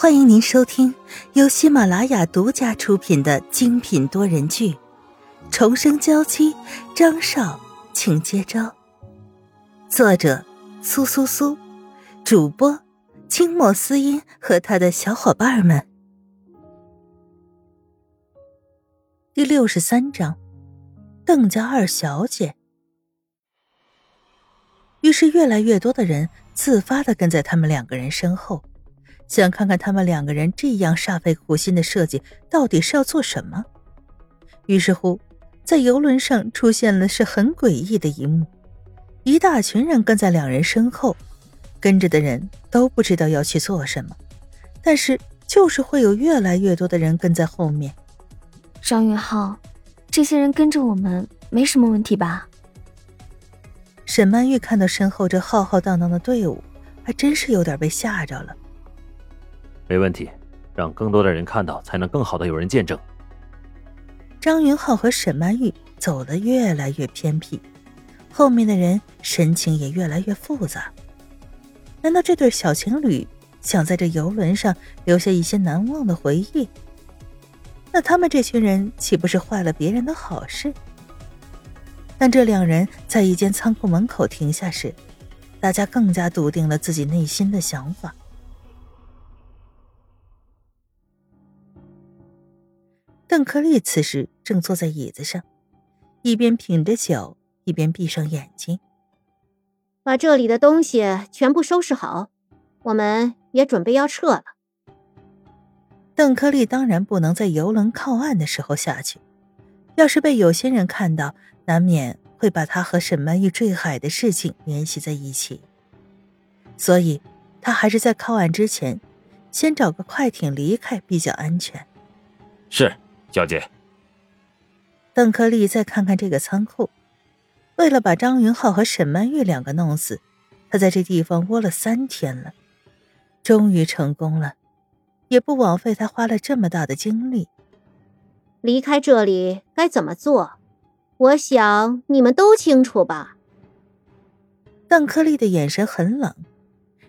欢迎您收听由喜马拉雅独家出品的精品多人剧《重生娇妻》，张少，请接招。作者：苏苏苏，主播：清墨思音和他的小伙伴们。第六十三章，邓家二小姐。于是，越来越多的人自发的跟在他们两个人身后。想看看他们两个人这样煞费苦心的设计到底是要做什么。于是乎，在游轮上出现了是很诡异的一幕：一大群人跟在两人身后，跟着的人都不知道要去做什么，但是就是会有越来越多的人跟在后面。张云浩，这些人跟着我们没什么问题吧？沈曼玉看到身后这浩浩荡荡的队伍，还真是有点被吓着了。没问题，让更多的人看到，才能更好的有人见证。张云浩和沈曼玉走得越来越偏僻，后面的人神情也越来越复杂。难道这对小情侣想在这游轮上留下一些难忘的回忆？那他们这群人岂不是坏了别人的好事？但这两人在一间仓库门口停下时，大家更加笃定了自己内心的想法。邓克利此时正坐在椅子上，一边品着酒，一边闭上眼睛。把这里的东西全部收拾好，我们也准备要撤了。邓克利当然不能在游轮靠岸的时候下去，要是被有些人看到，难免会把他和沈曼玉坠海的事情联系在一起。所以，他还是在靠岸之前，先找个快艇离开比较安全。是。小姐，邓克利再看看这个仓库，为了把张云浩和沈曼玉两个弄死，他在这地方窝了三天了，终于成功了，也不枉费他花了这么大的精力。离开这里该怎么做？我想你们都清楚吧。邓克利的眼神很冷，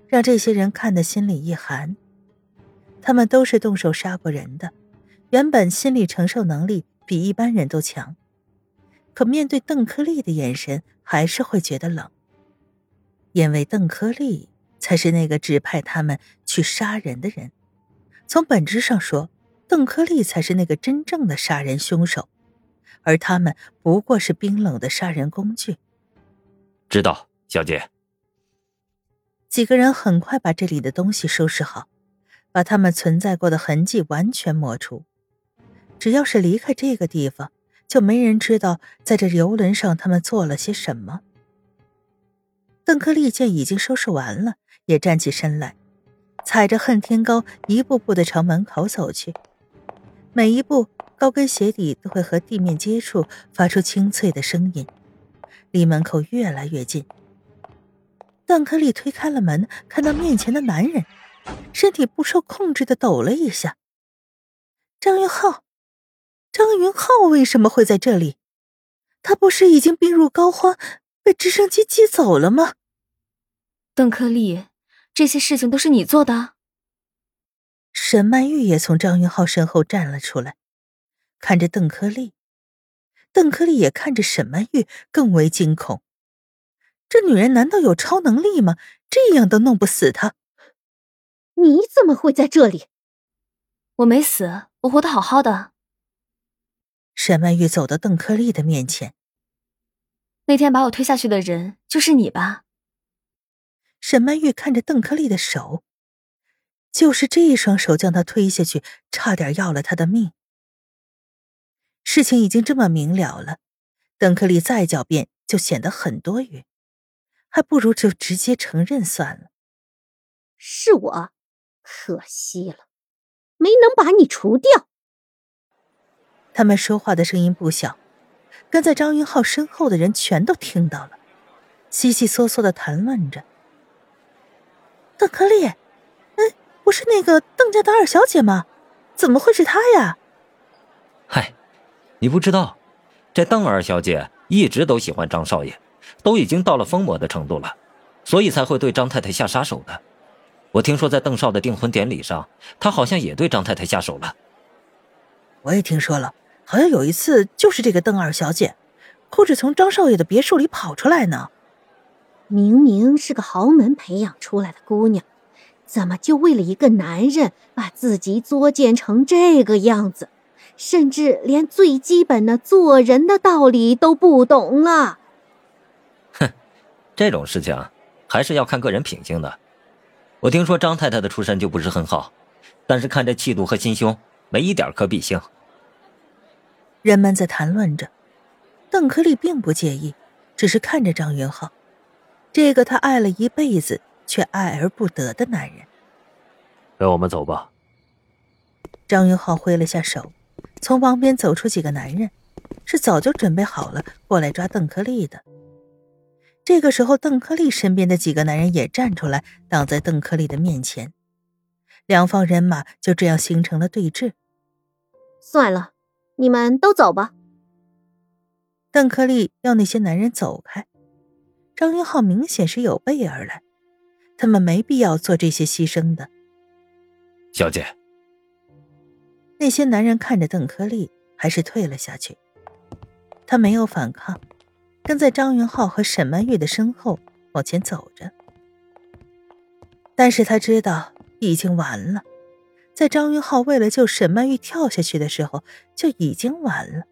让这些人看得心里一寒。他们都是动手杀过人的。原本心理承受能力比一般人都强，可面对邓克利的眼神，还是会觉得冷。因为邓克利才是那个指派他们去杀人的人。从本质上说，邓克利才是那个真正的杀人凶手，而他们不过是冰冷的杀人工具。知道，小姐。几个人很快把这里的东西收拾好，把他们存在过的痕迹完全抹除。只要是离开这个地方，就没人知道在这游轮上他们做了些什么。邓克利见已经收拾完了，也站起身来，踩着恨天高，一步步的朝门口走去。每一步，高跟鞋底都会和地面接触，发出清脆的声音。离门口越来越近，邓克利推开了门，看到面前的男人，身体不受控制的抖了一下。张云浩。张云浩为什么会在这里？他不是已经病入膏肓，被直升机接走了吗？邓克利，这些事情都是你做的。沈曼玉也从张云浩身后站了出来，看着邓克利。邓克利也看着沈曼玉，更为惊恐。这女人难道有超能力吗？这样都弄不死她？你怎么会在这里？我没死，我活得好好的。沈曼玉走到邓克利的面前。那天把我推下去的人就是你吧？沈曼玉看着邓克利的手，就是这一双手将他推下去，差点要了他的命。事情已经这么明了了，邓克利再狡辩就显得很多余，还不如就直接承认算了。是我，可惜了，没能把你除掉。他们说话的声音不小，跟在张云浩身后的人全都听到了，悉悉嗦嗦的谈论着。邓克利，嗯，不是那个邓家的二小姐吗？怎么会是她呀？嗨，你不知道，这邓二小姐一直都喜欢张少爷，都已经到了疯魔的程度了，所以才会对张太太下杀手的。我听说在邓少的订婚典礼上，他好像也对张太太下手了。我也听说了，好像有一次就是这个邓二小姐，哭着从张少爷的别墅里跑出来呢。明明是个豪门培养出来的姑娘，怎么就为了一个男人把自己作践成这个样子？甚至连最基本的做人的道理都不懂了。哼，这种事情还是要看个人品性的。我听说张太太的出身就不是很好，但是看这气度和心胸，没一点可比性。人们在谈论着，邓克利并不介意，只是看着张云浩，这个他爱了一辈子却爱而不得的男人。跟我们走吧。张云浩挥了下手。从旁边走出几个男人，是早就准备好了过来抓邓克利的。这个时候，邓克利身边的几个男人也站出来，挡在邓克利的面前。两方人马就这样形成了对峙。算了，你们都走吧。邓克利要那些男人走开。张云浩明显是有备而来，他们没必要做这些牺牲的。小姐。那些男人看着邓克利，还是退了下去。他没有反抗，跟在张云浩和沈曼玉的身后往前走着。但是他知道已经完了，在张云浩为了救沈曼玉跳下去的时候，就已经晚了。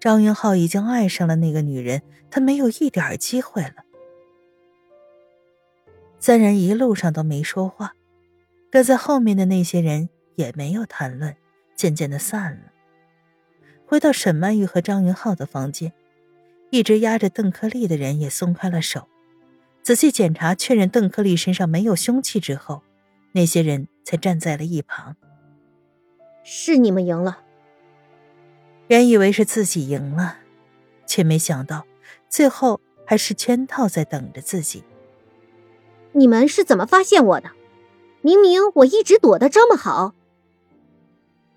张云浩已经爱上了那个女人，他没有一点机会了。三人一路上都没说话，跟在后面的那些人也没有谈论。渐渐的散了。回到沈曼玉和张云浩的房间，一直压着邓克利的人也松开了手。仔细检查确认邓克利身上没有凶器之后，那些人才站在了一旁。是你们赢了。原以为是自己赢了，却没想到最后还是圈套在等着自己。你们是怎么发现我的？明明我一直躲得这么好。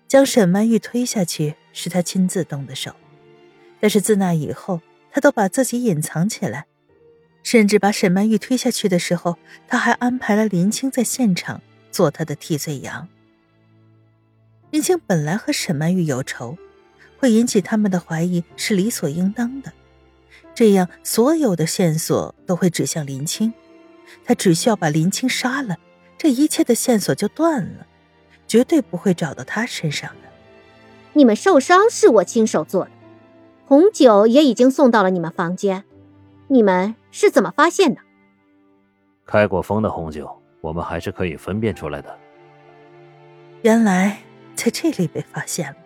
将沈曼玉推下去是他亲自动的手，但是自那以后，他都把自己隐藏起来，甚至把沈曼玉推下去的时候，他还安排了林青在现场做他的替罪羊。林青本来和沈曼玉有仇，会引起他们的怀疑是理所应当的，这样所有的线索都会指向林青，他只需要把林青杀了，这一切的线索就断了。绝对不会找到他身上的。你们受伤是我亲手做的，红酒也已经送到了你们房间，你们是怎么发现的？开过封的红酒，我们还是可以分辨出来的。原来在这里被发现了，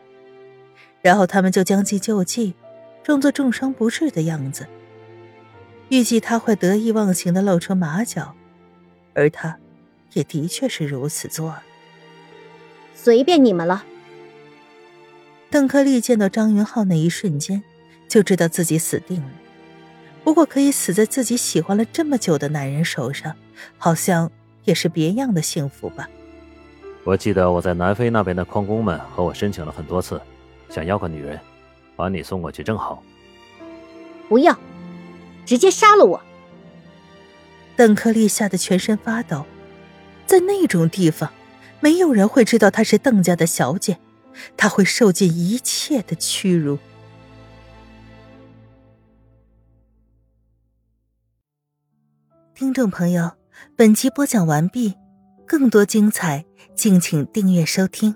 然后他们就将计就计，装作重伤不治的样子，预计他会得意忘形的露出马脚，而他，也的确是如此做了。随便你们了。邓克利见到张云浩那一瞬间，就知道自己死定了。不过可以死在自己喜欢了这么久的男人手上，好像也是别样的幸福吧。我记得我在南非那边的矿工们和我申请了很多次，想要个女人，把你送过去正好。不要，直接杀了我！邓克利吓得全身发抖，在那种地方。没有人会知道她是邓家的小姐，她会受尽一切的屈辱。听众朋友，本集播讲完毕，更多精彩，敬请订阅收听。